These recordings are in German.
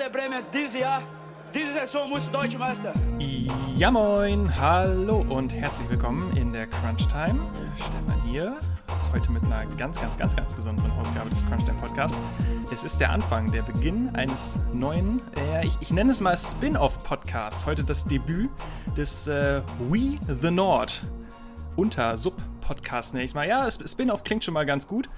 Werder Bremen dieses Jahr, diese Saison muss Deutsche Meister. Ja moin, hallo und herzlich willkommen in der Crunch Time. Stefan hier, heute mit einer ganz, ganz, ganz, ganz besonderen Ausgabe des Crunch Time Podcasts. Es ist der Anfang, der Beginn eines neuen, äh, ich, ich nenne es mal Spin-off-Podcasts. Heute das Debüt des äh, We the Nord unter Sub-Podcast nenne ich es mal. Ja, Spin-off klingt schon mal ganz gut.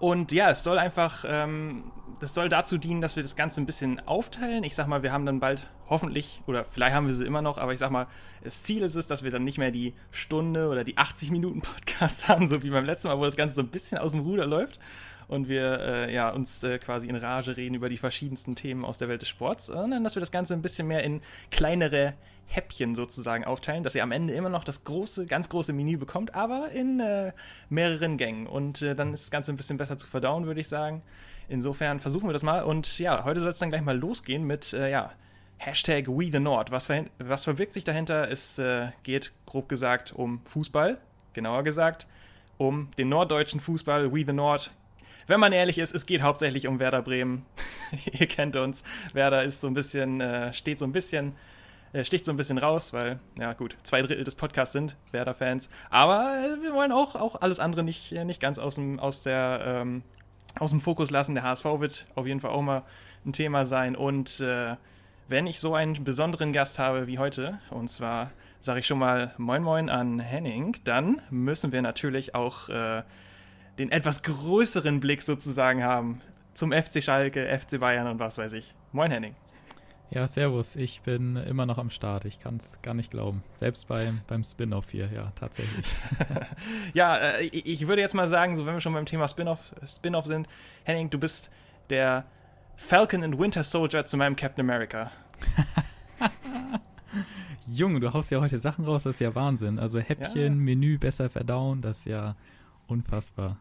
Und ja, es soll einfach, ähm, das soll dazu dienen, dass wir das Ganze ein bisschen aufteilen. Ich sag mal, wir haben dann bald hoffentlich, oder vielleicht haben wir sie immer noch, aber ich sag mal, das Ziel ist es, dass wir dann nicht mehr die Stunde oder die 80 Minuten Podcast haben, so wie beim letzten Mal, wo das Ganze so ein bisschen aus dem Ruder läuft und wir äh, ja, uns äh, quasi in Rage reden über die verschiedensten Themen aus der Welt des Sports, sondern dass wir das Ganze ein bisschen mehr in kleinere Häppchen sozusagen aufteilen, dass ihr am Ende immer noch das große, ganz große Menü bekommt, aber in äh, mehreren Gängen. Und äh, dann ist das Ganze ein bisschen besser zu verdauen, würde ich sagen. Insofern versuchen wir das mal. Und ja, heute soll es dann gleich mal losgehen mit, äh, ja, Hashtag We the Nord. Was, was verbirgt sich dahinter? Es äh, geht grob gesagt um Fußball, genauer gesagt um den norddeutschen Fußball. We the Nord wenn man ehrlich ist, es geht hauptsächlich um Werder Bremen. Ihr kennt uns. Werder ist so ein bisschen, äh, steht so ein bisschen, äh, sticht so ein bisschen raus, weil, ja gut, zwei Drittel des Podcasts sind Werder-Fans. Aber äh, wir wollen auch, auch alles andere nicht, äh, nicht ganz aus dem, aus, der, ähm, aus dem Fokus lassen. Der HSV wird auf jeden Fall auch mal ein Thema sein. Und äh, wenn ich so einen besonderen Gast habe wie heute, und zwar sage ich schon mal Moin Moin an Henning, dann müssen wir natürlich auch äh, den etwas größeren Blick sozusagen haben zum FC Schalke, FC Bayern und was weiß ich. Moin Henning. Ja, servus. Ich bin immer noch am Start. Ich kann es gar nicht glauben. Selbst beim, beim Spin-off hier, ja, tatsächlich. ja, äh, ich würde jetzt mal sagen, so wenn wir schon beim Thema Spin-off Spin sind, Henning, du bist der Falcon and Winter Soldier zu meinem Captain America. Junge, du haust ja heute Sachen raus, das ist ja Wahnsinn. Also Häppchen, ja. Menü besser verdauen, das ist ja unfassbar.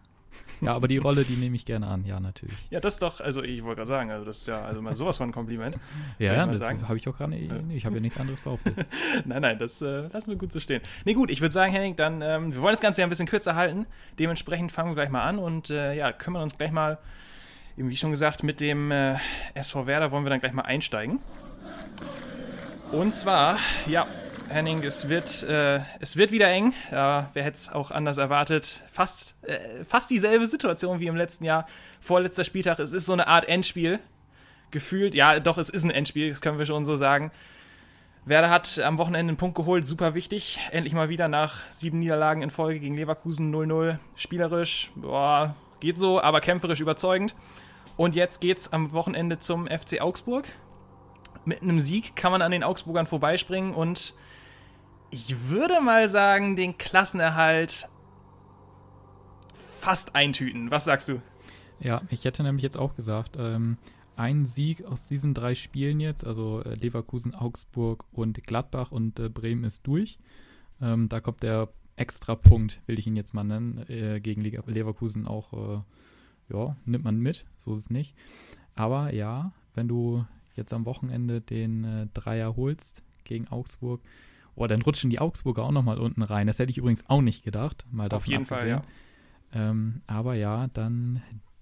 Ja, aber die Rolle, die nehme ich gerne an, ja, natürlich. Ja, das ist doch, also ich wollte gerade sagen, also das ist ja also mal sowas von ein Kompliment. ja, ja das habe ich auch gerade, ich habe ja nichts anderes behauptet. nein, nein, das äh, lassen wir gut so stehen. Nee, gut, ich würde sagen, Henning, dann, ähm, wir wollen das Ganze ja ein bisschen kürzer halten. Dementsprechend fangen wir gleich mal an und äh, ja, kümmern uns gleich mal, wie schon gesagt, mit dem äh, SV Werder wollen wir dann gleich mal einsteigen. Und zwar, ja, Henning, es wird, äh, es wird wieder eng. Äh, wer hätte es auch anders erwartet? Fast, äh, fast dieselbe Situation wie im letzten Jahr. Vorletzter Spieltag. Es ist so eine Art Endspiel. Gefühlt, ja, doch, es ist ein Endspiel, das können wir schon so sagen. Werder hat am Wochenende einen Punkt geholt, super wichtig. Endlich mal wieder nach sieben Niederlagen in Folge gegen Leverkusen 0-0. Spielerisch, boah, geht so, aber kämpferisch überzeugend. Und jetzt geht's am Wochenende zum FC Augsburg. Mit einem Sieg kann man an den Augsburgern vorbeispringen und ich würde mal sagen, den Klassenerhalt fast eintüten. Was sagst du? Ja, ich hätte nämlich jetzt auch gesagt, ähm, ein Sieg aus diesen drei Spielen jetzt, also äh, Leverkusen, Augsburg und Gladbach und äh, Bremen ist durch. Ähm, da kommt der extra Punkt, will ich ihn jetzt mal nennen, äh, gegen Le Leverkusen auch, äh, ja, nimmt man mit, so ist es nicht. Aber ja, wenn du jetzt am Wochenende den äh, Dreier holst gegen Augsburg, Oh, dann rutschen die Augsburger auch nochmal unten rein. Das hätte ich übrigens auch nicht gedacht. Mal Auf jeden abgesehen. Fall, ja. Ähm, aber ja, dann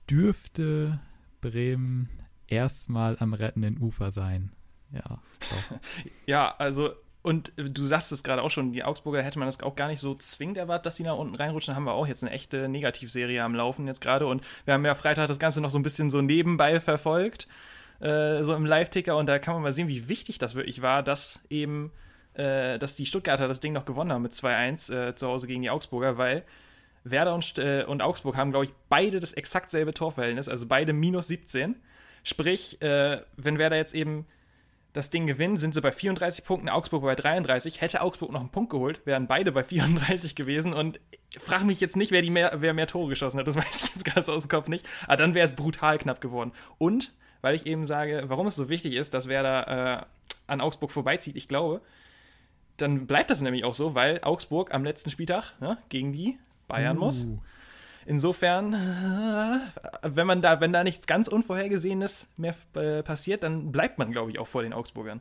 dürfte Bremen erstmal am rettenden Ufer sein. Ja. ja, also und du sagst es gerade auch schon, die Augsburger hätte man das auch gar nicht so zwingend erwartet, dass sie nach unten reinrutschen. Da haben wir auch jetzt eine echte Negativserie am Laufen jetzt gerade. Und wir haben ja Freitag das Ganze noch so ein bisschen so nebenbei verfolgt, äh, so im Live-Ticker. Und da kann man mal sehen, wie wichtig das wirklich war, dass eben äh, dass die Stuttgarter das Ding noch gewonnen haben mit 2-1 äh, zu Hause gegen die Augsburger, weil Werder und, äh, und Augsburg haben, glaube ich, beide das exakt selbe Torverhältnis, also beide minus 17. Sprich, äh, wenn Werder jetzt eben das Ding gewinnt, sind sie bei 34 Punkten, Augsburg bei 33. Hätte Augsburg noch einen Punkt geholt, wären beide bei 34 gewesen. Und frage mich jetzt nicht, wer, die mehr, wer mehr Tore geschossen hat. Das weiß ich jetzt gerade aus dem Kopf nicht. Aber dann wäre es brutal knapp geworden. Und, weil ich eben sage, warum es so wichtig ist, dass Werder äh, an Augsburg vorbeizieht, ich glaube, dann bleibt das nämlich auch so, weil Augsburg am letzten Spieltag ne, gegen die Bayern uh. muss. Insofern, wenn man da, wenn da nichts ganz Unvorhergesehenes mehr äh, passiert, dann bleibt man, glaube ich, auch vor den Augsburgern.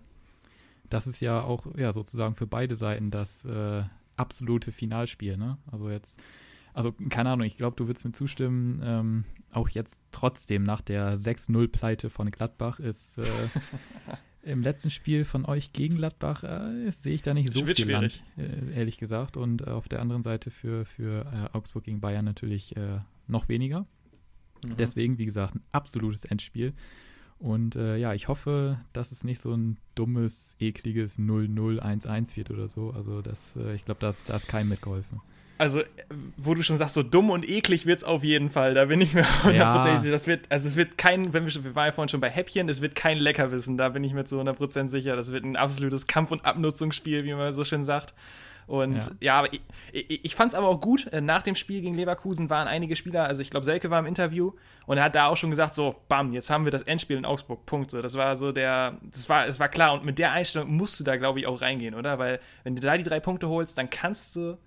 Das ist ja auch ja, sozusagen für beide Seiten das äh, absolute Finalspiel. Ne? Also jetzt also keine Ahnung, ich glaube, du würdest mir zustimmen, ähm, auch jetzt trotzdem nach der 6-0-Pleite von Gladbach ist äh, im letzten Spiel von euch gegen Gladbach äh, sehe ich da nicht so viel Land, äh, ehrlich gesagt. Und auf der anderen Seite für, für äh, Augsburg gegen Bayern natürlich äh, noch weniger. Mhm. Deswegen, wie gesagt, ein absolutes Endspiel. Und äh, ja, ich hoffe, dass es nicht so ein dummes, ekliges 0-0-1-1 wird oder so. Also das, äh, ich glaube, da ist keinem mitgeholfen. Also, wo du schon sagst, so dumm und eklig wird es auf jeden Fall. Da bin ich mir hundertprozentig sicher. Das wird, also es wird kein, wenn wir, wir waren ja vorhin schon bei Häppchen, es wird kein Leckerwissen. Da bin ich mir zu 100% sicher. Das wird ein absolutes Kampf- und Abnutzungsspiel, wie man so schön sagt. Und ja, ja aber ich, ich, ich fand es aber auch gut. Äh, nach dem Spiel gegen Leverkusen waren einige Spieler, also ich glaube, Selke war im Interview und er hat da auch schon gesagt: so, bam, jetzt haben wir das Endspiel in Augsburg. Punkt. So, das war so der, das war, es war klar. Und mit der Einstellung musst du da, glaube ich, auch reingehen, oder? Weil, wenn du da die drei Punkte holst, dann kannst du,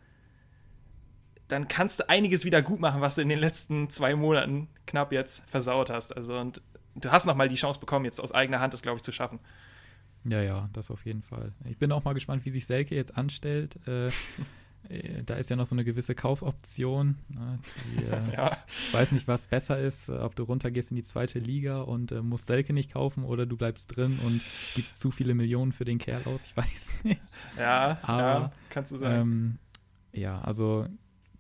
dann kannst du einiges wieder gut machen, was du in den letzten zwei Monaten knapp jetzt versaut hast. Also, und du hast nochmal die Chance bekommen, jetzt aus eigener Hand das, glaube ich, zu schaffen. Ja, ja, das auf jeden Fall. Ich bin auch mal gespannt, wie sich Selke jetzt anstellt. Äh, äh da ist ja noch so eine gewisse Kaufoption. Ne, die, äh, ja. Ich weiß nicht, was besser ist, ob du runtergehst in die zweite Liga und äh, musst Selke nicht kaufen oder du bleibst drin und gibst zu viele Millionen für den Kerl aus. Ich weiß nicht. Ja, Aber, ja kannst du sagen. Ähm, ja, also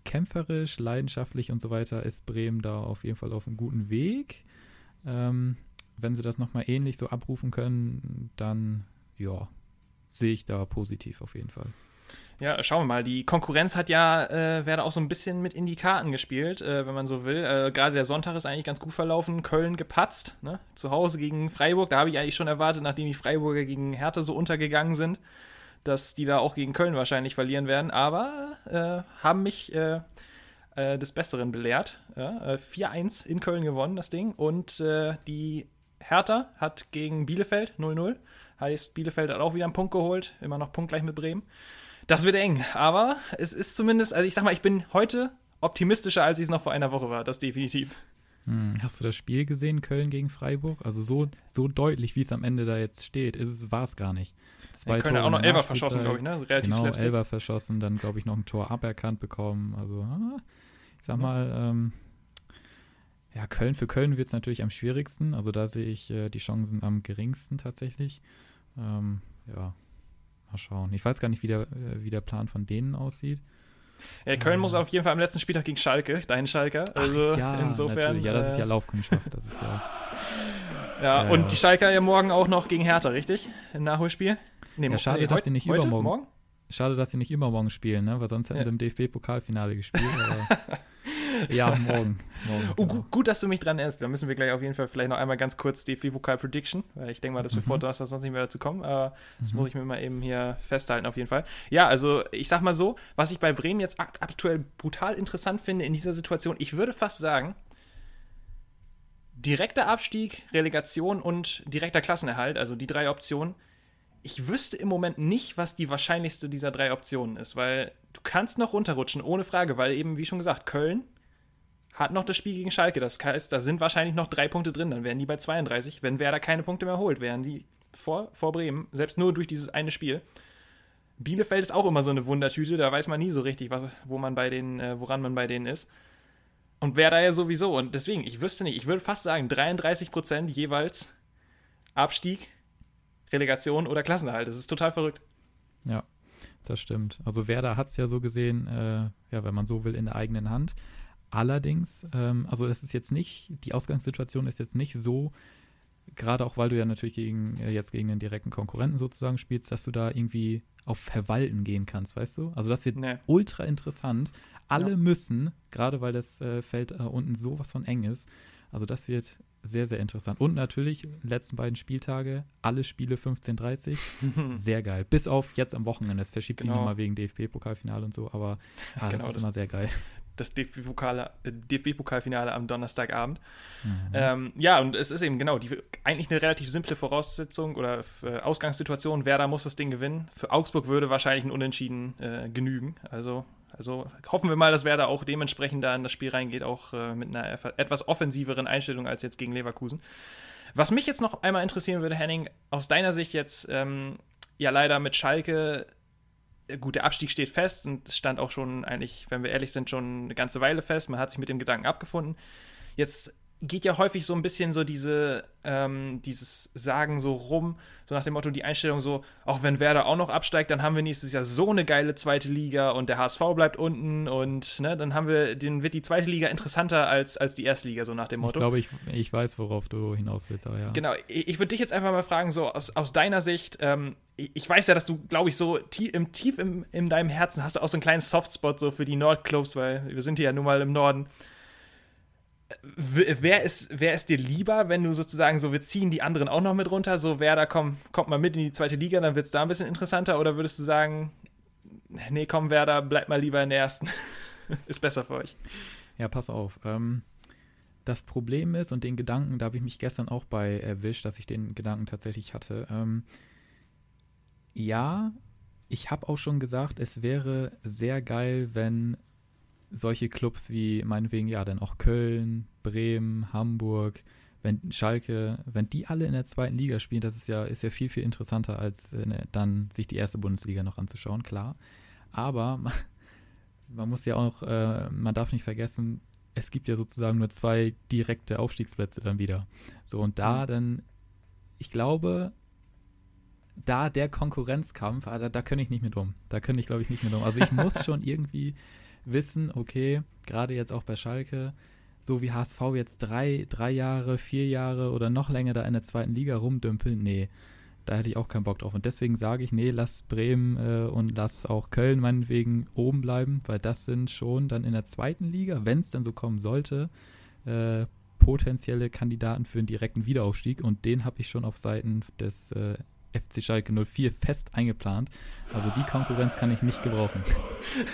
kämpferisch, leidenschaftlich und so weiter ist Bremen da auf jeden Fall auf einem guten Weg. Ähm, wenn sie das nochmal ähnlich so abrufen können, dann ja, sehe ich da positiv auf jeden Fall. Ja, schauen wir mal. Die Konkurrenz hat ja äh, Werder auch so ein bisschen mit in die Karten gespielt, äh, wenn man so will. Äh, Gerade der Sonntag ist eigentlich ganz gut verlaufen. Köln gepatzt, ne? zu Hause gegen Freiburg. Da habe ich eigentlich schon erwartet, nachdem die Freiburger gegen Hertha so untergegangen sind, dass die da auch gegen Köln wahrscheinlich verlieren werden. Aber äh, haben mich äh, äh, des Besseren belehrt. Ja? 4-1 in Köln gewonnen, das Ding. Und die Hertha hat gegen Bielefeld 0-0. Heißt, Bielefeld hat auch wieder einen Punkt geholt, immer noch punktgleich mit Bremen. Das wird eng, aber es ist zumindest, also ich sag mal, ich bin heute optimistischer, als ich es noch vor einer Woche war, das definitiv. Hm, hast du das Spiel gesehen, Köln gegen Freiburg? Also so, so deutlich, wie es am Ende da jetzt steht, ist es, war es gar nicht. Zwei ja, Köln Tore auch noch Elfer verschossen, glaube ich, ne? Relativ genau, Elfer verschossen, dann, glaube ich, noch ein Tor aberkannt bekommen. Also, ah, ich sag mal, ähm, ja, Köln für Köln wird es natürlich am schwierigsten. Also da sehe ich äh, die Chancen am geringsten tatsächlich. Ähm, ja, mal schauen. Ich weiß gar nicht, wie der, äh, wie der Plan von denen aussieht. Ja, Köln ähm, muss auf jeden Fall am letzten Spieltag gegen Schalke, dein Schalker. Also Ach, ja, insofern. Natürlich. Ja, das ist ja äh, Laufkundschaft. Das ist ja. ja, ja, und die Schalker ja morgen auch noch gegen Hertha, richtig? Im Nachholspiel? Nee, ja, schade, nee, dass sie nicht heute? übermorgen. Morgen? Schade, dass sie nicht übermorgen spielen, ne? Weil sonst hätten ja. sie im DFB-Pokalfinale gespielt. ja, morgen. morgen oh, genau. gut, dass du mich dran erinnerst. Da müssen wir gleich auf jeden Fall vielleicht noch einmal ganz kurz DFB-Pokal-Prediction, weil ich denke mal, dass wir mhm. vor Donnerstag sonst nicht mehr dazu kommen. Aber das mhm. muss ich mir mal eben hier festhalten, auf jeden Fall. Ja, also ich sag mal so, was ich bei Bremen jetzt aktuell brutal interessant finde in dieser Situation, ich würde fast sagen, direkter Abstieg, Relegation und direkter Klassenerhalt, also die drei Optionen, ich wüsste im Moment nicht, was die wahrscheinlichste dieser drei Optionen ist, weil du kannst noch runterrutschen, ohne Frage, weil eben, wie schon gesagt, Köln hat noch das Spiel gegen Schalke. Das heißt, da sind wahrscheinlich noch drei Punkte drin. Dann wären die bei 32. Wenn Werder keine Punkte mehr holt, wären die vor, vor Bremen, selbst nur durch dieses eine Spiel. Bielefeld ist auch immer so eine Wundertüte, da weiß man nie so richtig, was, wo man bei denen, äh, woran man bei denen ist. Und Werder ja sowieso. Und deswegen, ich wüsste nicht, ich würde fast sagen, 33 Prozent jeweils Abstieg Relegation oder Klassenerhalt. Das ist total verrückt. Ja, das stimmt. Also Werder hat es ja so gesehen, äh, ja, wenn man so will, in der eigenen Hand. Allerdings, ähm, also es ist jetzt nicht, die Ausgangssituation ist jetzt nicht so, gerade auch weil du ja natürlich gegen, äh, jetzt gegen den direkten Konkurrenten sozusagen spielst, dass du da irgendwie auf Verwalten gehen kannst, weißt du? Also das wird nee. ultra interessant. Alle ja. müssen, gerade weil das äh, Feld äh, unten sowas von eng ist, also das wird sehr, sehr interessant. Und natürlich, letzten beiden Spieltage, alle Spiele 15.30 sehr geil. Bis auf jetzt am Wochenende. Es verschiebt genau. sich nochmal wegen DFB-Pokalfinale und so, aber ah, genau, das ist das, immer sehr geil. Das DFB-Pokalfinale am Donnerstagabend. Mhm. Ähm, ja, und es ist eben genau die, eigentlich eine relativ simple Voraussetzung oder äh, Ausgangssituation. Werder muss das Ding gewinnen. Für Augsburg würde wahrscheinlich ein Unentschieden äh, genügen. Also also hoffen wir mal, dass Werder auch dementsprechend da in das Spiel reingeht, auch äh, mit einer etwas offensiveren Einstellung als jetzt gegen Leverkusen. Was mich jetzt noch einmal interessieren würde, Henning, aus deiner Sicht jetzt, ähm, ja leider mit Schalke gut, der Abstieg steht fest und es stand auch schon eigentlich, wenn wir ehrlich sind, schon eine ganze Weile fest. Man hat sich mit dem Gedanken abgefunden. Jetzt geht ja häufig so ein bisschen so diese, ähm, dieses Sagen so rum, so nach dem Motto, die Einstellung so, auch wenn Werder auch noch absteigt, dann haben wir nächstes Jahr so eine geile zweite Liga und der HSV bleibt unten und ne, dann haben wir, dann wird die zweite Liga interessanter als, als die erste Liga, so nach dem Motto. Ich glaube, ich, ich weiß, worauf du hinaus willst, aber ja. Genau, ich, ich würde dich jetzt einfach mal fragen, so aus, aus deiner Sicht, ähm, ich, ich weiß ja, dass du, glaube ich, so tief, im, tief im, in deinem Herzen hast du auch so einen kleinen Softspot so für die Nordclubs, weil wir sind hier ja nun mal im Norden wer ist, wer ist dir lieber, wenn du sozusagen so, wir ziehen die anderen auch noch mit runter, so wer da kommt, kommt mal mit in die zweite Liga, dann wird es da ein bisschen interessanter, oder würdest du sagen, nee, komm, Werder, bleib mal lieber in der ersten, ist besser für euch? Ja, pass auf. Ähm, das Problem ist, und den Gedanken, da habe ich mich gestern auch bei erwischt, dass ich den Gedanken tatsächlich hatte. Ähm, ja, ich habe auch schon gesagt, es wäre sehr geil, wenn solche Clubs wie meinetwegen, ja, dann auch Köln, Bremen, Hamburg, wenn Schalke, wenn die alle in der zweiten Liga spielen, das ist ja, ist ja viel, viel interessanter, als äh, dann sich die erste Bundesliga noch anzuschauen, klar. Aber man, man muss ja auch, äh, man darf nicht vergessen, es gibt ja sozusagen nur zwei direkte Aufstiegsplätze dann wieder. So, und da mhm. dann, ich glaube, da der Konkurrenzkampf, ah, da, da könnte ich nicht mehr drum. Da könnte ich, glaube ich, nicht mehr drum. Also ich muss schon irgendwie wissen, okay, gerade jetzt auch bei Schalke, so wie HSV jetzt drei, drei Jahre, vier Jahre oder noch länger da in der zweiten Liga rumdümpeln, nee, da hätte ich auch keinen Bock drauf. Und deswegen sage ich, nee, lass Bremen äh, und lass auch Köln meinetwegen oben bleiben, weil das sind schon dann in der zweiten Liga, wenn es dann so kommen sollte, äh, potenzielle Kandidaten für einen direkten Wiederaufstieg. Und den habe ich schon auf Seiten des äh, FC Schalke 04 fest eingeplant. Also die Konkurrenz kann ich nicht gebrauchen.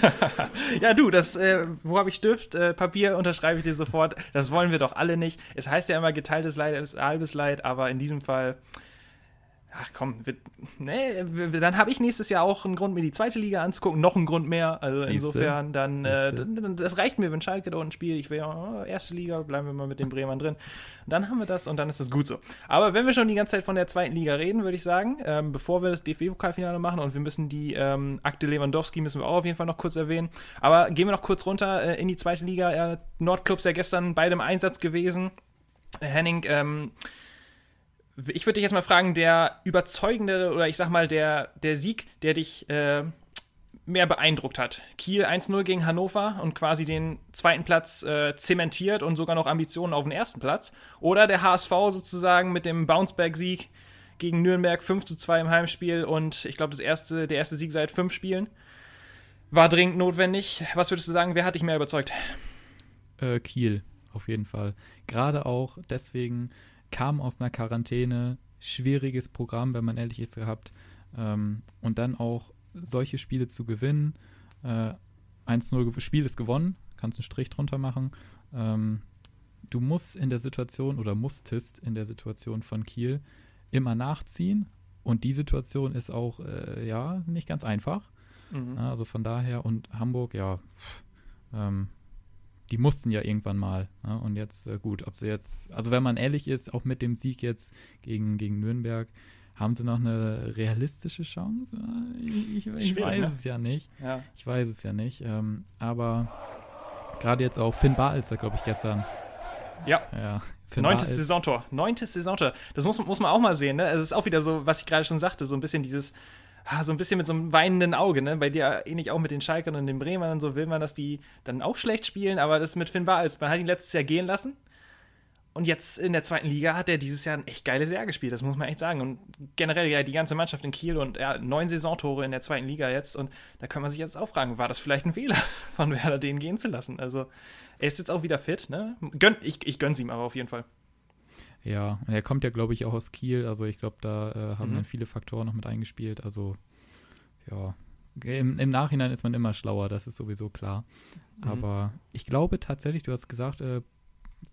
ja, du, das, äh, wo habe ich Stift, äh, Papier, unterschreibe ich dir sofort. Das wollen wir doch alle nicht. Es heißt ja immer, geteiltes Leid ist halbes Leid, aber in diesem Fall ach komm, wir, nee, dann habe ich nächstes Jahr auch einen Grund, mir die zweite Liga anzugucken, noch einen Grund mehr. Also Siehste? insofern, dann, äh, das reicht mir, wenn Schalke da unten spielt. Ich will oh, erste Liga, bleiben wir mal mit den Bremern drin. Dann haben wir das und dann ist das gut so. Aber wenn wir schon die ganze Zeit von der zweiten Liga reden, würde ich sagen, ähm, bevor wir das DFB-Pokalfinale machen und wir müssen die ähm, Akte Lewandowski müssen wir auch auf jeden Fall noch kurz erwähnen. Aber gehen wir noch kurz runter äh, in die zweite Liga. Äh, Nordclubs ja gestern beide im Einsatz gewesen. Henning, ähm, ich würde dich jetzt mal fragen, der überzeugende oder ich sag mal der, der Sieg, der dich äh, mehr beeindruckt hat. Kiel 1-0 gegen Hannover und quasi den zweiten Platz äh, zementiert und sogar noch Ambitionen auf den ersten Platz. Oder der HSV sozusagen mit dem Bounceback-Sieg gegen Nürnberg 5 2 im Heimspiel und ich glaube, erste, der erste Sieg seit fünf Spielen. War dringend notwendig. Was würdest du sagen, wer hat dich mehr überzeugt? Äh, Kiel, auf jeden Fall. Gerade auch deswegen, kam aus einer Quarantäne, schwieriges Programm, wenn man ehrlich ist, gehabt. Ähm, und dann auch solche Spiele zu gewinnen. Äh, 1-0 Spiel ist gewonnen, kannst einen Strich drunter machen. Ähm, du musst in der Situation oder musstest in der Situation von Kiel immer nachziehen. Und die Situation ist auch, äh, ja, nicht ganz einfach. Mhm. Also von daher und Hamburg, ja, ähm, die mussten ja irgendwann mal. Ne? Und jetzt, äh, gut, ob sie jetzt, also wenn man ehrlich ist, auch mit dem Sieg jetzt gegen, gegen Nürnberg, haben sie noch eine realistische Chance? Ich, ich, ich weiß ne? es ja nicht. Ja. Ich weiß es ja nicht. Ähm, aber gerade jetzt auch Finn Bar ist da, glaube ich, gestern. Ja. ja. Neuntes Saisontor. Neuntes Saisontor. Das muss, muss man auch mal sehen. Ne? Es ist auch wieder so, was ich gerade schon sagte, so ein bisschen dieses so ein bisschen mit so einem weinenden Auge, ne? Bei dir ähnlich auch mit den Schalkern und den Bremern und so will man, dass die dann auch schlecht spielen, aber das mit Finn Bartels, man hat ihn letztes Jahr gehen lassen. Und jetzt in der zweiten Liga hat er dieses Jahr ein echt geiles Jahr gespielt, das muss man echt sagen. Und generell ja die ganze Mannschaft in Kiel und ja, neun Saisontore in der zweiten Liga jetzt. Und da kann man sich jetzt auch fragen, war das vielleicht ein Fehler von Werder, den gehen zu lassen? Also er ist jetzt auch wieder fit, ne? Gönn, ich, ich gönn's ihm aber auf jeden Fall. Ja, er kommt ja, glaube ich, auch aus Kiel. Also ich glaube, da äh, haben mhm. dann viele Faktoren noch mit eingespielt. Also ja, im, im, Nachhinein ist man immer schlauer, das ist sowieso klar. Mhm. Aber ich glaube tatsächlich, du hast gesagt, äh,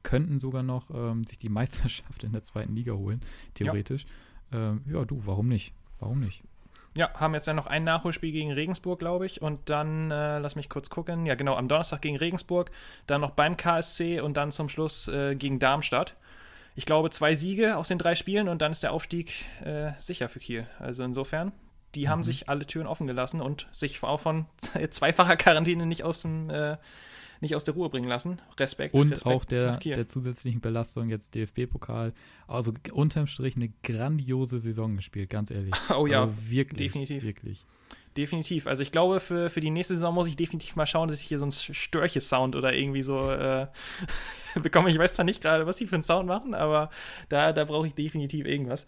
könnten sogar noch ähm, sich die Meisterschaft in der zweiten Liga holen, theoretisch. Ja, ähm, ja du, warum nicht? Warum nicht? Ja, haben jetzt dann noch ein Nachholspiel gegen Regensburg, glaube ich. Und dann, äh, lass mich kurz gucken. Ja, genau, am Donnerstag gegen Regensburg, dann noch beim KSC und dann zum Schluss äh, gegen Darmstadt ich glaube, zwei Siege aus den drei Spielen und dann ist der Aufstieg äh, sicher für Kiel. Also insofern die mhm. haben sich alle Türen offen gelassen und sich auch von zweifacher Quarantäne nicht aus dem äh, nicht aus der Ruhe bringen lassen. Respekt. Und Respekt auch der, der zusätzlichen Belastung jetzt DFB-Pokal. Also unterm Strich eine grandiose Saison gespielt, ganz ehrlich. Oh ja, also wirklich. Definitiv. Wirklich. Definitiv. Also ich glaube, für, für die nächste Saison muss ich definitiv mal schauen, dass ich hier so einen Störche-Sound oder irgendwie so äh, bekomme. Ich weiß zwar nicht gerade, was sie für einen Sound machen, aber da, da brauche ich definitiv irgendwas.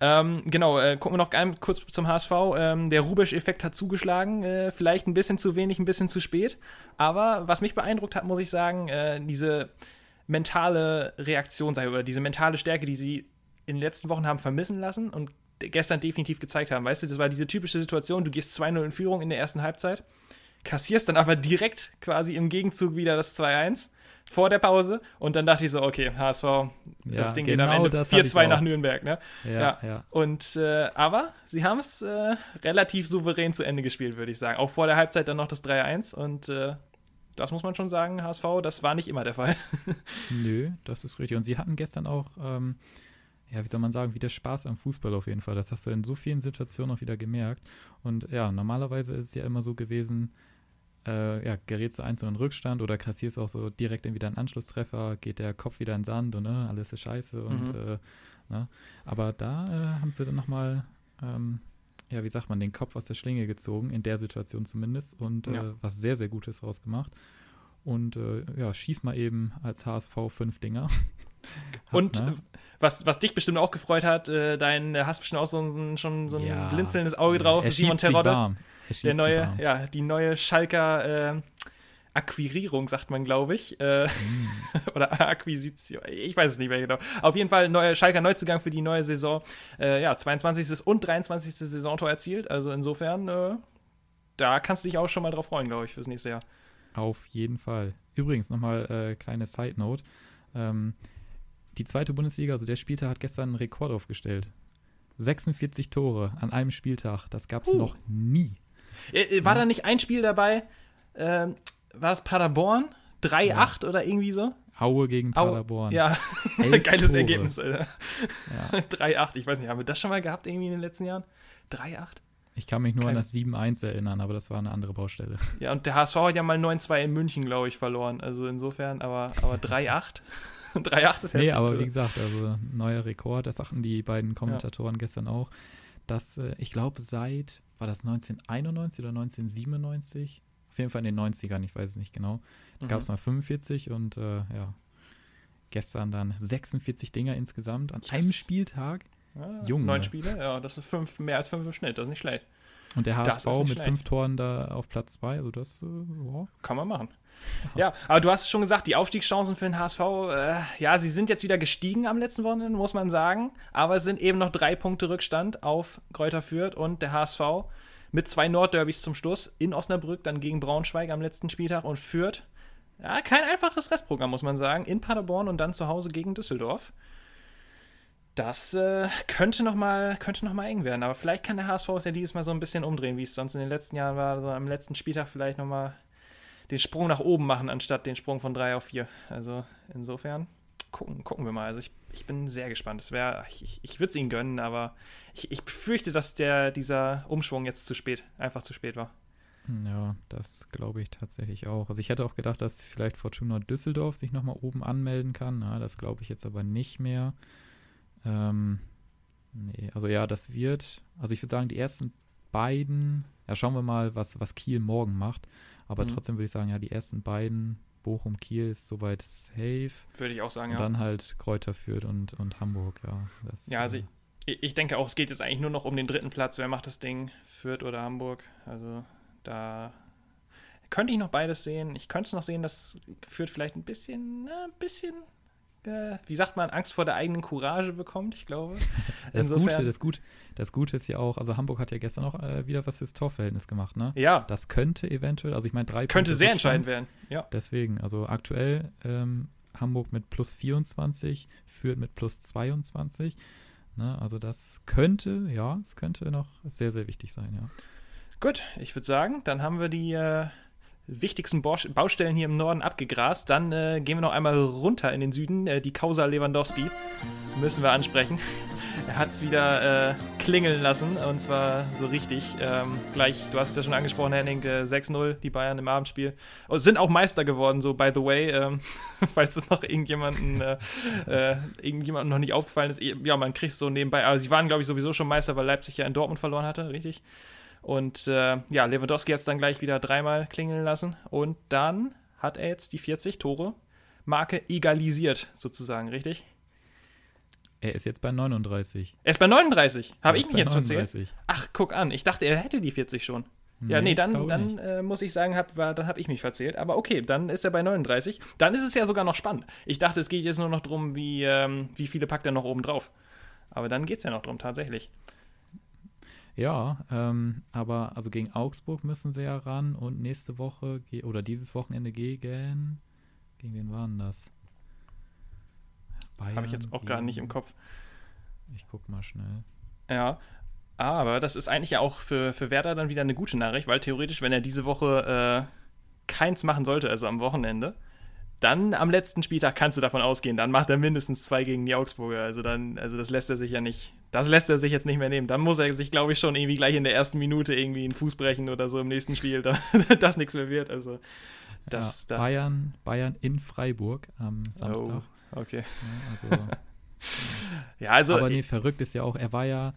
Ähm, genau, äh, gucken wir noch ein, kurz zum HSV. Ähm, der Rubisch-Effekt hat zugeschlagen. Äh, vielleicht ein bisschen zu wenig, ein bisschen zu spät. Aber was mich beeindruckt hat, muss ich sagen, äh, diese mentale Reaktion, oder diese mentale Stärke, die sie in den letzten Wochen haben vermissen lassen und gestern definitiv gezeigt haben. Weißt du, das war diese typische Situation, du gehst 2-0 in Führung in der ersten Halbzeit, kassierst dann aber direkt quasi im Gegenzug wieder das 2-1 vor der Pause und dann dachte ich so, okay, HSV, ja, das Ding genau geht am Ende 4-2 nach Nürnberg, ne? Ja, ja. ja. Und, äh, aber sie haben es äh, relativ souverän zu Ende gespielt, würde ich sagen. Auch vor der Halbzeit dann noch das 3-1 und äh, das muss man schon sagen, HSV, das war nicht immer der Fall. Nö, das ist richtig. Und sie hatten gestern auch ähm, ja, wie soll man sagen, wieder Spaß am Fußball auf jeden Fall. Das hast du in so vielen Situationen auch wieder gemerkt. Und ja, normalerweise ist es ja immer so gewesen, äh, ja, gerätst du eins in Rückstand oder kassierst auch so direkt wieder einen Anschlusstreffer, geht der Kopf wieder in den Sand und ne, alles ist scheiße und mhm. äh, ne. Aber da äh, haben sie dann nochmal, ähm, ja, wie sagt man, den Kopf aus der Schlinge gezogen, in der Situation zumindest, und ja. Äh, was sehr, sehr Gutes rausgemacht. Und äh, ja, schieß mal eben als HSV fünf Dinger. Und ne? was, was dich bestimmt auch gefreut hat, äh, dein hast bestimmt auch so ein, schon so ein ja. blinzelndes Auge drauf, er Simon Terodde. Der neue, ja, die neue Schalker äh, Akquirierung, sagt man, glaube ich. Äh, mm. oder Akquisition. Ich weiß es nicht mehr genau. Auf jeden Fall neuer Schalker Neuzugang für die neue Saison. Äh, ja, 22. und 23. Saisontor erzielt. Also insofern, äh, da kannst du dich auch schon mal drauf freuen, glaube ich, fürs nächste Jahr. Auf jeden Fall. Übrigens, nochmal äh, kleine Side Note. Ähm, die zweite Bundesliga, also der Spieltag, hat gestern einen Rekord aufgestellt. 46 Tore an einem Spieltag. Das gab es uh. noch nie. Äh, äh, war ja. da nicht ein Spiel dabei? Äh, war das Paderborn? 3-8 ja. oder irgendwie so? Aue gegen Paderborn. Aue, ja, geiles Tore. Ergebnis. Ja. 3-8, ich weiß nicht, haben wir das schon mal gehabt irgendwie in den letzten Jahren? 3-8? Ich kann mich nur Keine. an das 7-1 erinnern, aber das war eine andere Baustelle. Ja, und der HSV hat ja mal 9-2 in München, glaube ich, verloren. Also insofern, aber, aber 3-8? 3,8 ist heftig. Nee, aber wie gesagt, also neuer Rekord, das sagten die beiden Kommentatoren ja. gestern auch, dass äh, ich glaube seit, war das 1991 oder 1997? Auf jeden Fall in den 90ern, ich weiß es nicht genau. Da mhm. gab es mal 45 und äh, ja, gestern dann 46 Dinger insgesamt an yes. einem Spieltag. Ja, Junge. Neun Spiele, ja, das ist fünf, mehr als fünf im Schnitt, das ist nicht schlecht. Und der HSV mit schlecht. fünf Toren da auf Platz zwei, also das äh, wow. kann man machen. Ja, aber du hast es schon gesagt, die Aufstiegschancen für den HSV, äh, ja, sie sind jetzt wieder gestiegen am letzten Wochenende, muss man sagen. Aber es sind eben noch drei Punkte Rückstand auf Kräuter Fürth und der HSV mit zwei Nordderbys zum Schluss in Osnabrück, dann gegen Braunschweig am letzten Spieltag und Fürth. Ja, kein einfaches Restprogramm, muss man sagen. In Paderborn und dann zu Hause gegen Düsseldorf. Das äh, könnte nochmal noch eng werden, aber vielleicht kann der HSV es ja dieses Mal so ein bisschen umdrehen, wie es sonst in den letzten Jahren war. So am letzten Spieltag vielleicht nochmal den Sprung nach oben machen, anstatt den Sprung von 3 auf 4. Also insofern gucken, gucken wir mal. Also ich, ich bin sehr gespannt. Es wäre, ich, ich, ich würde es ihnen gönnen, aber ich, ich befürchte, dass der, dieser Umschwung jetzt zu spät, einfach zu spät war. Ja, das glaube ich tatsächlich auch. Also ich hätte auch gedacht, dass vielleicht Fortuna Düsseldorf sich nochmal oben anmelden kann. Ja, das glaube ich jetzt aber nicht mehr. Ähm, nee, also ja, das wird, also ich würde sagen, die ersten beiden, ja, schauen wir mal, was, was Kiel morgen macht. Aber mhm. trotzdem würde ich sagen, ja, die ersten beiden, Bochum, Kiel ist soweit safe. Würde ich auch sagen, und ja. dann halt Kräuter Fürth und, und Hamburg, ja. Das, ja, also äh, ich, ich denke auch, es geht jetzt eigentlich nur noch um den dritten Platz. Wer macht das Ding? Fürth oder Hamburg? Also da könnte ich noch beides sehen. Ich könnte es noch sehen, dass Fürth vielleicht ein bisschen, na, ein bisschen äh, wie sagt man, Angst vor der eigenen Courage bekommt, ich glaube. das, Gute, das, Gut, das Gute ist ja auch, also Hamburg hat ja gestern noch äh, wieder was fürs Torverhältnis gemacht, ne? Ja. Das könnte eventuell, also ich meine, drei Könnte Punkte sehr entscheidend werden, ja. Deswegen, also aktuell ähm, Hamburg mit plus 24, führt mit plus 22. Ne? Also das könnte, ja, es könnte noch sehr, sehr wichtig sein, ja. Gut, ich würde sagen, dann haben wir die äh, wichtigsten Baustellen hier im Norden abgegrast. Dann äh, gehen wir noch einmal runter in den Süden. Äh, die Causa Lewandowski müssen wir ansprechen. Er hat es wieder äh, klingeln lassen und zwar so richtig. Ähm, gleich, du hast es ja schon angesprochen, Henning, 6-0, äh, die Bayern im Abendspiel. Oh, sind auch Meister geworden, so by the way, ähm, falls es noch irgendjemanden, äh, äh, irgendjemandem noch nicht aufgefallen ist. Ja, man kriegt es so nebenbei. Aber sie waren, glaube ich, sowieso schon Meister, weil Leipzig ja in Dortmund verloren hatte, richtig? Und äh, ja, Lewandowski hat es dann gleich wieder dreimal klingeln lassen. Und dann hat er jetzt die 40 Tore Marke egalisiert, sozusagen, richtig? Er ist jetzt bei 39. Er ist bei 39. Habe ich mich jetzt 39. erzählt? Ach, guck an. Ich dachte, er hätte die 40 schon. Nee, ja, nee, dann, dann äh, muss ich sagen, hab, war, dann habe ich mich verzählt. Aber okay, dann ist er bei 39. Dann ist es ja sogar noch spannend. Ich dachte, es geht jetzt nur noch darum, wie, ähm, wie viele packt er noch oben drauf. Aber dann geht es ja noch drum, tatsächlich. Ja, ähm, aber also gegen Augsburg müssen sie ja ran und nächste Woche oder dieses Wochenende gegen. Gegen wen waren das? Habe ich jetzt auch gar nicht im Kopf. Ich guck mal schnell. Ja, aber das ist eigentlich ja auch für, für Werder dann wieder eine gute Nachricht, weil theoretisch, wenn er diese Woche äh, keins machen sollte, also am Wochenende, dann am letzten Spieltag kannst du davon ausgehen, dann macht er mindestens zwei gegen die Augsburger. Also dann, also das lässt er sich ja nicht, das lässt er sich jetzt nicht mehr nehmen. Dann muss er sich, glaube ich, schon irgendwie gleich in der ersten Minute irgendwie einen Fuß brechen oder so im nächsten Spiel, da, das nichts mehr wird. Also das ja, Bayern, Bayern in Freiburg am Samstag. Oh, okay. Ja, also, ja, also. Aber nee, verrückt ist ja auch, er war ja,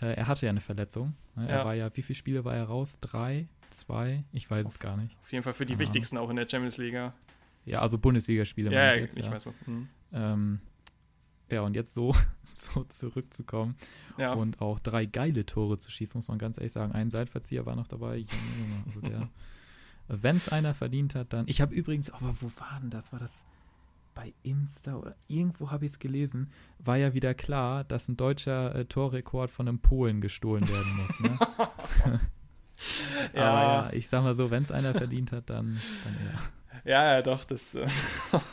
äh, er hatte ja eine Verletzung. Ne? Er war ja, wie viele Spiele war er raus? Drei? Zwei? Ich weiß es gar nicht. Auf jeden Fall für die Keine wichtigsten auch in der Champions League. Ja, also Bundesligaspiele. Ja, ja, jetzt, ich ja. weiß. Mhm. Ähm, ja, und jetzt so, so zurückzukommen ja. und auch drei geile Tore zu schießen, muss man ganz ehrlich sagen. Ein Seitverzieher war noch dabei. Also wenn es einer verdient hat, dann. Ich habe übrigens, aber wo war denn das? War das bei Insta oder irgendwo habe ich es gelesen? War ja wieder klar, dass ein deutscher äh, Torrekord von einem Polen gestohlen werden muss. Ne? ja. Aber ja, ich sag mal so, wenn es einer verdient hat, dann, dann ja. Ja, ja, doch, das. Äh,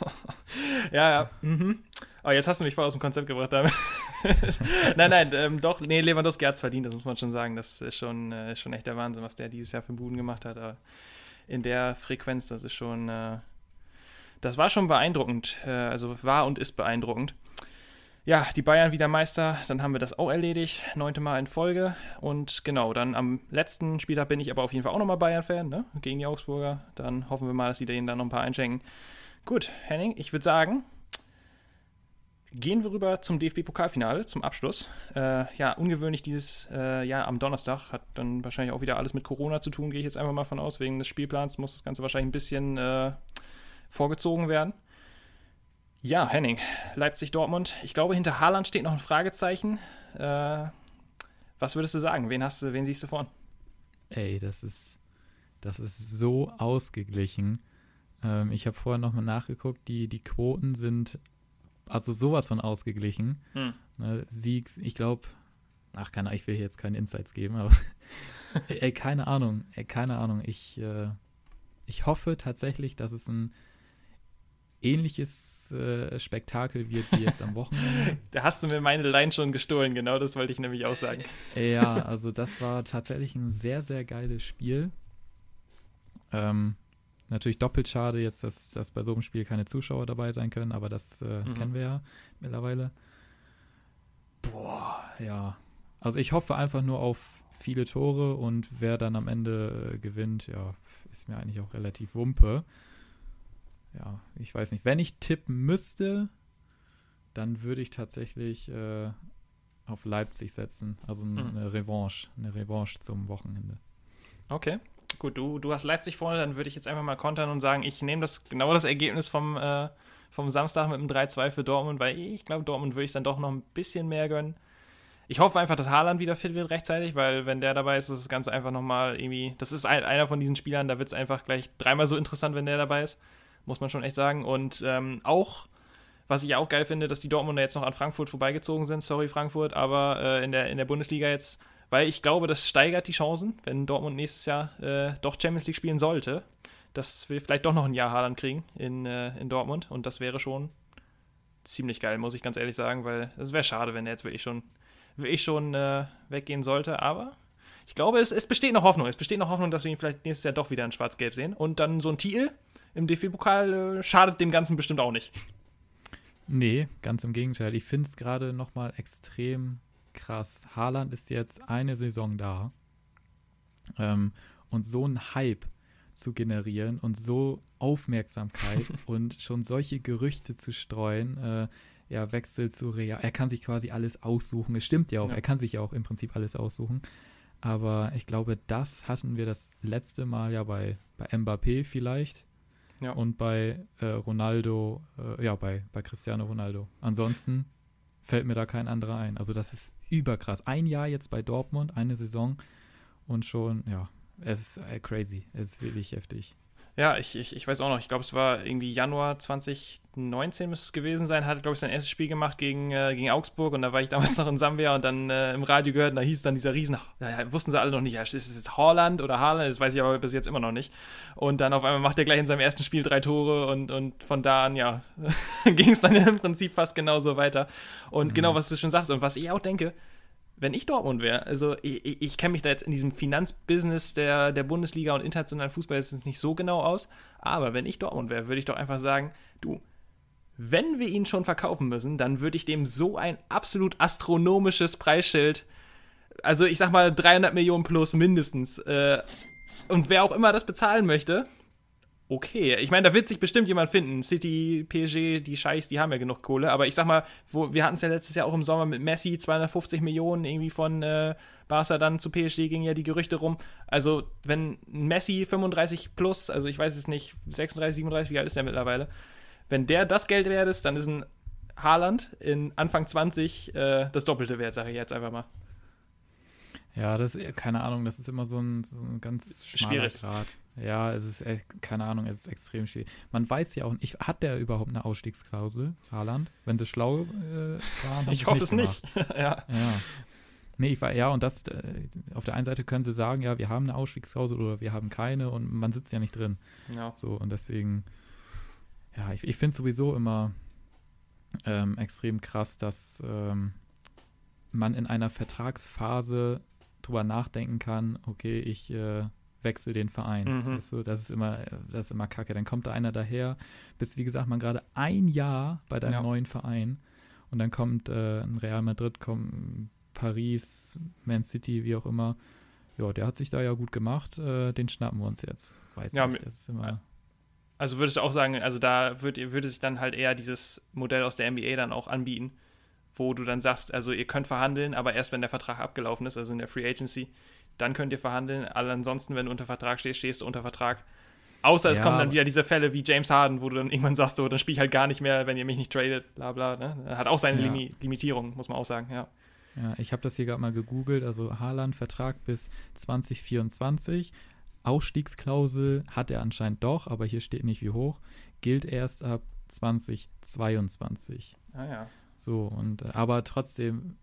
ja, ja. Mhm. Oh, jetzt hast du mich voll aus dem Konzept gebracht damit. nein, nein, ähm, doch, nee, Lewandowski hat es verdient, das muss man schon sagen. Das ist schon, äh, schon echt der Wahnsinn, was der dieses Jahr für Buden gemacht hat. Aber in der Frequenz, das ist schon. Äh, das war schon beeindruckend. Äh, also war und ist beeindruckend ja, die Bayern wieder Meister, dann haben wir das auch erledigt, neunte Mal in Folge. Und genau, dann am letzten Spieltag bin ich aber auf jeden Fall auch nochmal Bayern-Fan, ne? Gegen die Augsburger. Dann hoffen wir mal, dass die denen dann noch ein paar einschenken. Gut, Henning, ich würde sagen, gehen wir rüber zum DFB-Pokalfinale, zum Abschluss. Äh, ja, ungewöhnlich dieses äh, Jahr am Donnerstag. Hat dann wahrscheinlich auch wieder alles mit Corona zu tun, gehe ich jetzt einfach mal von aus. Wegen des Spielplans muss das Ganze wahrscheinlich ein bisschen äh, vorgezogen werden. Ja, Henning, Leipzig-Dortmund. Ich glaube, hinter Haaland steht noch ein Fragezeichen. Äh, was würdest du sagen? Wen hast du, wen siehst du vorn? Ey, das ist, das ist so ausgeglichen. Ähm, ich habe vorher nochmal nachgeguckt, die, die Quoten sind also sowas von ausgeglichen. Hm. Ne, Sieg, ich glaube, ach, keine ich will hier jetzt keine Insights geben, aber ey, keine Ahnung, ey, keine Ahnung. Ich, äh, ich hoffe tatsächlich, dass es ein ähnliches äh, Spektakel wird wie jetzt am Wochenende. da hast du mir meine Line schon gestohlen, genau das wollte ich nämlich auch sagen. Ja, also das war tatsächlich ein sehr, sehr geiles Spiel. Ähm, natürlich doppelt schade jetzt, dass, dass bei so einem Spiel keine Zuschauer dabei sein können, aber das äh, mhm. kennen wir ja mittlerweile. Boah, ja. Also ich hoffe einfach nur auf viele Tore und wer dann am Ende äh, gewinnt, ja, ist mir eigentlich auch relativ wumpe ja, ich weiß nicht. Wenn ich tippen müsste, dann würde ich tatsächlich äh, auf Leipzig setzen. Also hm. eine. Revanche, eine Revanche zum Wochenende. Okay. Gut, du, du hast Leipzig vorne, dann würde ich jetzt einfach mal kontern und sagen, ich nehme das genau das Ergebnis vom, äh, vom Samstag mit dem 3-2 für Dortmund, weil ich glaube, Dortmund würde ich dann doch noch ein bisschen mehr gönnen. Ich hoffe einfach, dass Haaland wieder fit wird rechtzeitig, weil wenn der dabei ist, ist das Ganze einfach nochmal irgendwie. Das ist ein, einer von diesen Spielern, da wird es einfach gleich dreimal so interessant, wenn der dabei ist muss man schon echt sagen. Und ähm, auch, was ich auch geil finde, dass die Dortmunder jetzt noch an Frankfurt vorbeigezogen sind. Sorry, Frankfurt, aber äh, in, der, in der Bundesliga jetzt, weil ich glaube, das steigert die Chancen, wenn Dortmund nächstes Jahr äh, doch Champions League spielen sollte, dass wir vielleicht doch noch ein Jahr Haaland kriegen in, äh, in Dortmund. Und das wäre schon ziemlich geil, muss ich ganz ehrlich sagen, weil es wäre schade, wenn er jetzt wirklich schon, wirklich schon äh, weggehen sollte. Aber ich glaube, es, es besteht noch Hoffnung. Es besteht noch Hoffnung, dass wir ihn vielleicht nächstes Jahr doch wieder in Schwarz-Gelb sehen. Und dann so ein Titel im DFB-Pokal äh, schadet dem Ganzen bestimmt auch nicht. Nee, ganz im Gegenteil. Ich finde es gerade nochmal extrem krass. Haaland ist jetzt eine Saison da. Ähm, und so ein Hype zu generieren und so Aufmerksamkeit und schon solche Gerüchte zu streuen, äh, ja, Wechsel zu Real. Er kann sich quasi alles aussuchen. Es stimmt ja auch, ja. er kann sich ja auch im Prinzip alles aussuchen. Aber ich glaube, das hatten wir das letzte Mal ja bei, bei Mbappé vielleicht. Ja. Und bei äh, Ronaldo, äh, ja, bei, bei Cristiano Ronaldo. Ansonsten fällt mir da kein anderer ein. Also das ist überkrass. Ein Jahr jetzt bei Dortmund, eine Saison und schon, ja, es ist äh, crazy. Es ist wirklich heftig. Ja, ich, ich, ich weiß auch noch, ich glaube, es war irgendwie Januar 2019 müsste es gewesen sein, hat, glaube ich, sein erstes Spiel gemacht gegen, äh, gegen Augsburg und da war ich damals noch in Sambia und dann äh, im Radio gehört und da hieß dann dieser Riesen, ja, wussten sie alle noch nicht, ja, ist es jetzt Holland oder Haaland, das weiß ich aber bis jetzt immer noch nicht. Und dann auf einmal macht er gleich in seinem ersten Spiel drei Tore und, und von da an, ja, ging es dann im Prinzip fast genauso weiter. Und mhm. genau, was du schon sagst und was ich auch denke, wenn ich Dortmund wäre, also ich, ich, kenne mich da jetzt in diesem Finanzbusiness der, der Bundesliga und internationalen Fußball jetzt nicht so genau aus, aber wenn ich Dortmund wäre, würde ich doch einfach sagen, du, wenn wir ihn schon verkaufen müssen, dann würde ich dem so ein absolut astronomisches Preisschild, also ich sag mal 300 Millionen plus mindestens, äh, und wer auch immer das bezahlen möchte, okay. Ich meine, da wird sich bestimmt jemand finden. City, PSG, die Scheiß, die haben ja genug Kohle. Aber ich sag mal, wo, wir hatten es ja letztes Jahr auch im Sommer mit Messi, 250 Millionen irgendwie von äh, Barca dann zu PSG, gingen ja die Gerüchte rum. Also, wenn Messi 35 plus, also ich weiß es nicht, 36, 37, wie alt ist der mittlerweile? Wenn der das Geld wert ist, dann ist ein Haaland in Anfang 20 äh, das Doppelte wert, sage ich jetzt einfach mal. Ja, das ist, keine Ahnung, das ist immer so ein, so ein ganz schmaler Schwierig. Grad. Ja, es ist, keine Ahnung, es ist extrem schwierig. Man weiß ja auch nicht, hat der überhaupt eine Ausstiegsklausel, Haaland? Wenn sie schlau äh, waren? Ich hoffe es nicht. ja. ja. Nee, ich war, ja, und das, äh, auf der einen Seite können sie sagen, ja, wir haben eine Ausstiegsklausel oder wir haben keine und man sitzt ja nicht drin. Ja. So, und deswegen, ja, ich, ich finde es sowieso immer ähm, extrem krass, dass ähm, man in einer Vertragsphase drüber nachdenken kann, okay, ich äh, wechsle den Verein. Mhm. Weißt du, das ist immer, das ist immer kacke. Dann kommt da einer daher, bis wie gesagt man gerade ein Jahr bei deinem ja. neuen Verein und dann kommt äh, ein Real Madrid, kommt Paris, Man City, wie auch immer. Ja, der hat sich da ja gut gemacht, äh, den schnappen wir uns jetzt. Weiß ja, nicht, das ist immer. Also würdest du auch sagen, also da würd, würde sich dann halt eher dieses Modell aus der NBA dann auch anbieten, wo du dann sagst, also ihr könnt verhandeln, aber erst wenn der Vertrag abgelaufen ist, also in der Free Agency, dann könnt ihr verhandeln. Aber ansonsten, wenn du unter Vertrag stehst, stehst du unter Vertrag. Außer es ja, kommen dann wieder diese Fälle wie James Harden, wo du dann irgendwann sagst, so, dann spiele ich halt gar nicht mehr, wenn ihr mich nicht tradet, bla bla. Ne? Hat auch seine ja. Limi Limitierung, muss man auch sagen, ja. Ja, ich habe das hier gerade mal gegoogelt. Also Haaland Vertrag bis 2024. Ausstiegsklausel hat er anscheinend doch, aber hier steht nicht wie hoch. Gilt erst ab 2022. Ah ja. So, und äh, aber trotzdem,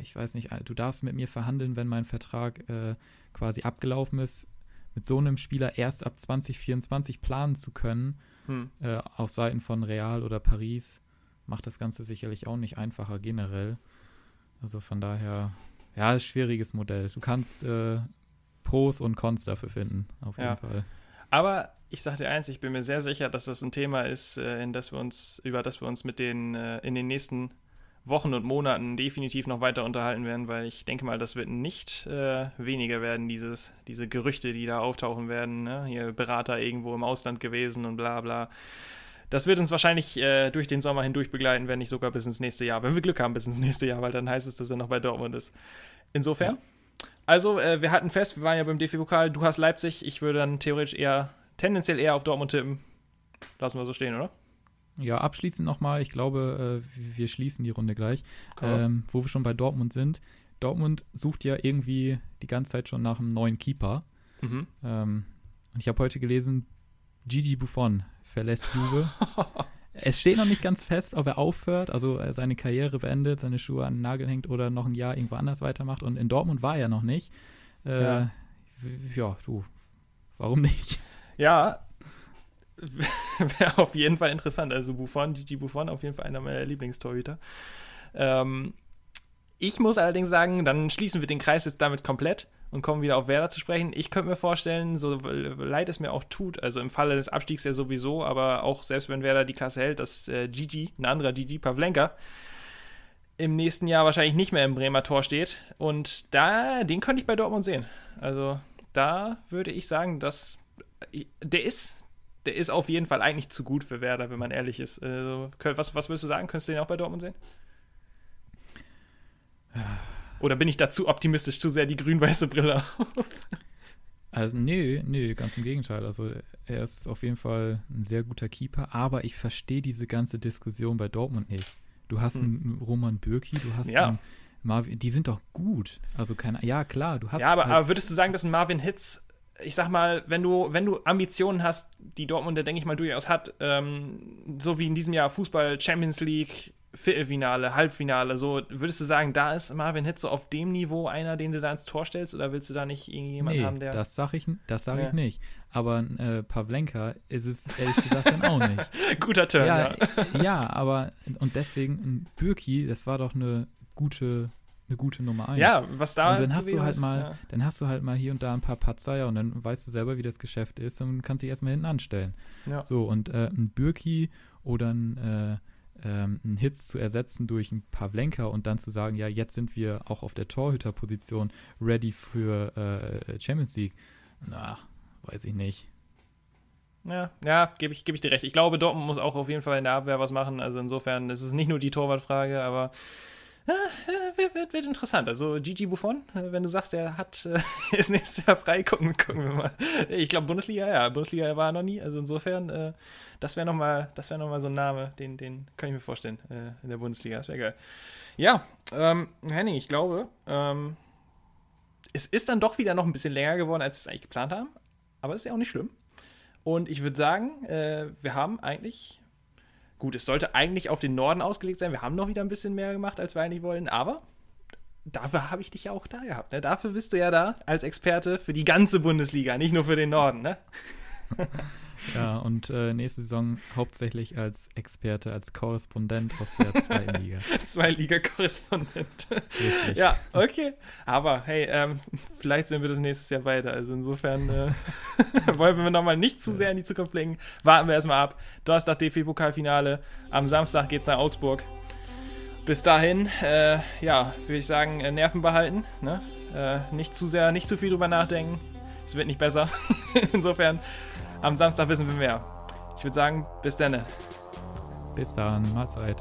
ich weiß nicht, du darfst mit mir verhandeln, wenn mein Vertrag äh, quasi abgelaufen ist, mit so einem Spieler erst ab 2024 planen zu können, hm. äh, auf Seiten von Real oder Paris, macht das Ganze sicherlich auch nicht einfacher generell. Also von daher, ja, schwieriges Modell. Du kannst äh, Pros und Cons dafür finden, auf jeden ja. Fall. Aber ich sage dir eins, ich bin mir sehr sicher, dass das ein Thema ist, äh, in das wir uns, über das wir uns mit den äh, in den nächsten Wochen und Monaten definitiv noch weiter unterhalten werden, weil ich denke mal, das wird nicht äh, weniger werden, dieses, diese Gerüchte, die da auftauchen werden. Ne? Hier Berater irgendwo im Ausland gewesen und bla bla. Das wird uns wahrscheinlich äh, durch den Sommer hindurch begleiten, wenn nicht sogar bis ins nächste Jahr. Wenn wir Glück haben, bis ins nächste Jahr, weil dann heißt es, dass er noch bei Dortmund ist. Insofern. Ja. Also, äh, wir hatten fest, wir waren ja beim DFB-Pokal, du hast Leipzig, ich würde dann theoretisch eher, tendenziell eher auf Dortmund tippen. Lassen wir so stehen, oder? Ja, abschließend nochmal, ich glaube, äh, wir schließen die Runde gleich, ähm, wo wir schon bei Dortmund sind. Dortmund sucht ja irgendwie die ganze Zeit schon nach einem neuen Keeper. Mhm. Ähm, und ich habe heute gelesen, Gigi Buffon verlässt Juve. es steht noch nicht ganz fest, ob er aufhört, also äh, seine Karriere beendet, seine Schuhe an den Nagel hängt oder noch ein Jahr irgendwo anders weitermacht. Und in Dortmund war er noch nicht. Äh, ja. ja, du, warum nicht? Ja, wäre auf jeden Fall interessant. Also Buffon, Gigi Buffon, auf jeden Fall einer meiner Lieblingstorhüter. Ähm, ich muss allerdings sagen, dann schließen wir den Kreis jetzt damit komplett. und kommen wieder auf Werder zu sprechen. Ich könnte mir vorstellen, so leid es mir auch tut, also im Falle des Abstiegs ja sowieso, aber auch selbst wenn Werder die Klasse hält, dass äh, Gigi, ein anderer Gigi, Pavlenka, im nächsten Jahr wahrscheinlich nicht mehr im Bremer Tor steht. Und da, den könnte ich bei Dortmund sehen. Also da würde ich sagen, dass der ist, der ist auf jeden Fall eigentlich zu gut für Werder, wenn man ehrlich ist. Also, was, was würdest du sagen? Könntest du den auch bei Dortmund sehen? Oder bin ich da zu optimistisch, zu sehr die grün-weiße Brille auf? Also, nee, nee, ganz im Gegenteil. Also, er ist auf jeden Fall ein sehr guter Keeper, aber ich verstehe diese ganze Diskussion bei Dortmund nicht. Du hast hm. einen Roman Bürki, du hast ja. einen Marvin, die sind doch gut. Also, keine, ja, klar, du hast. Ja, aber, aber würdest du sagen, dass ein Marvin Hitz ich sag mal, wenn du, wenn du Ambitionen hast, die Dortmund, der denke ich mal, durchaus hat, ähm, so wie in diesem Jahr Fußball, Champions League, Viertelfinale, Halbfinale, so, würdest du sagen, da ist Marvin Hitz so auf dem Niveau einer, den du da ins Tor stellst, oder willst du da nicht irgendjemanden nee, haben, der. Das sag ich, das sag ja. ich nicht. Aber äh, Pavlenka ist es ehrlich gesagt dann auch nicht. Guter Turn, ja, ja. Ja, aber und deswegen ein Bürki, das war doch eine gute eine gute Nummer 1. Ja, was da. Und dann hast du halt ist, mal, ja. dann hast du halt mal hier und da ein paar Patzer, ja, und dann weißt du selber, wie das Geschäft ist und kannst dich erstmal hinten anstellen. Ja. So, und äh, ein Bürki oder ein, äh, ähm, einen Hitz zu ersetzen durch ein Pavlenka und dann zu sagen, ja, jetzt sind wir auch auf der Torhüterposition ready für äh, Champions League. Na, weiß ich nicht. Ja, ja, gebe ich, geb ich dir recht. Ich glaube, Dortmund muss auch auf jeden Fall in der Abwehr was machen. Also insofern ist es nicht nur die Torwartfrage, aber wird, wird, wird, interessant. Also Gigi Buffon, äh, wenn du sagst, er hat äh, ist nächstes Jahr frei, gucken, gucken wir mal. Ich glaube Bundesliga, ja, Bundesliga war er noch nie. Also insofern, äh, das wäre nochmal, das wäre noch so ein Name, den, den kann ich mir vorstellen äh, in der Bundesliga. Das wäre geil. Ja, ähm, Henning, ich glaube, ähm, es ist dann doch wieder noch ein bisschen länger geworden, als wir es eigentlich geplant haben. Aber ist ja auch nicht schlimm. Und ich würde sagen, äh, wir haben eigentlich Gut, es sollte eigentlich auf den Norden ausgelegt sein. Wir haben noch wieder ein bisschen mehr gemacht, als wir eigentlich wollen. Aber dafür habe ich dich ja auch da gehabt. Ne? Dafür bist du ja da als Experte für die ganze Bundesliga, nicht nur für den Norden. Ne? Ja, und äh, nächste Saison hauptsächlich als Experte, als Korrespondent aus der zweiten Liga. Zweitliga-Korrespondent. Ja, okay. Aber hey, ähm, vielleicht sind wir das nächstes Jahr weiter. Also insofern äh, wollen wir nochmal nicht zu sehr in die Zukunft blicken. Warten wir erstmal ab. Donnerstag DFB-Pokalfinale. Am Samstag geht es nach Augsburg. Bis dahin, äh, ja, würde ich sagen, äh, Nerven behalten. Ne? Äh, nicht zu sehr, nicht zu viel drüber nachdenken. Es wird nicht besser. insofern am Samstag wissen wir mehr. Ich würde sagen, bis dann. Bis dann, Mahlzeit.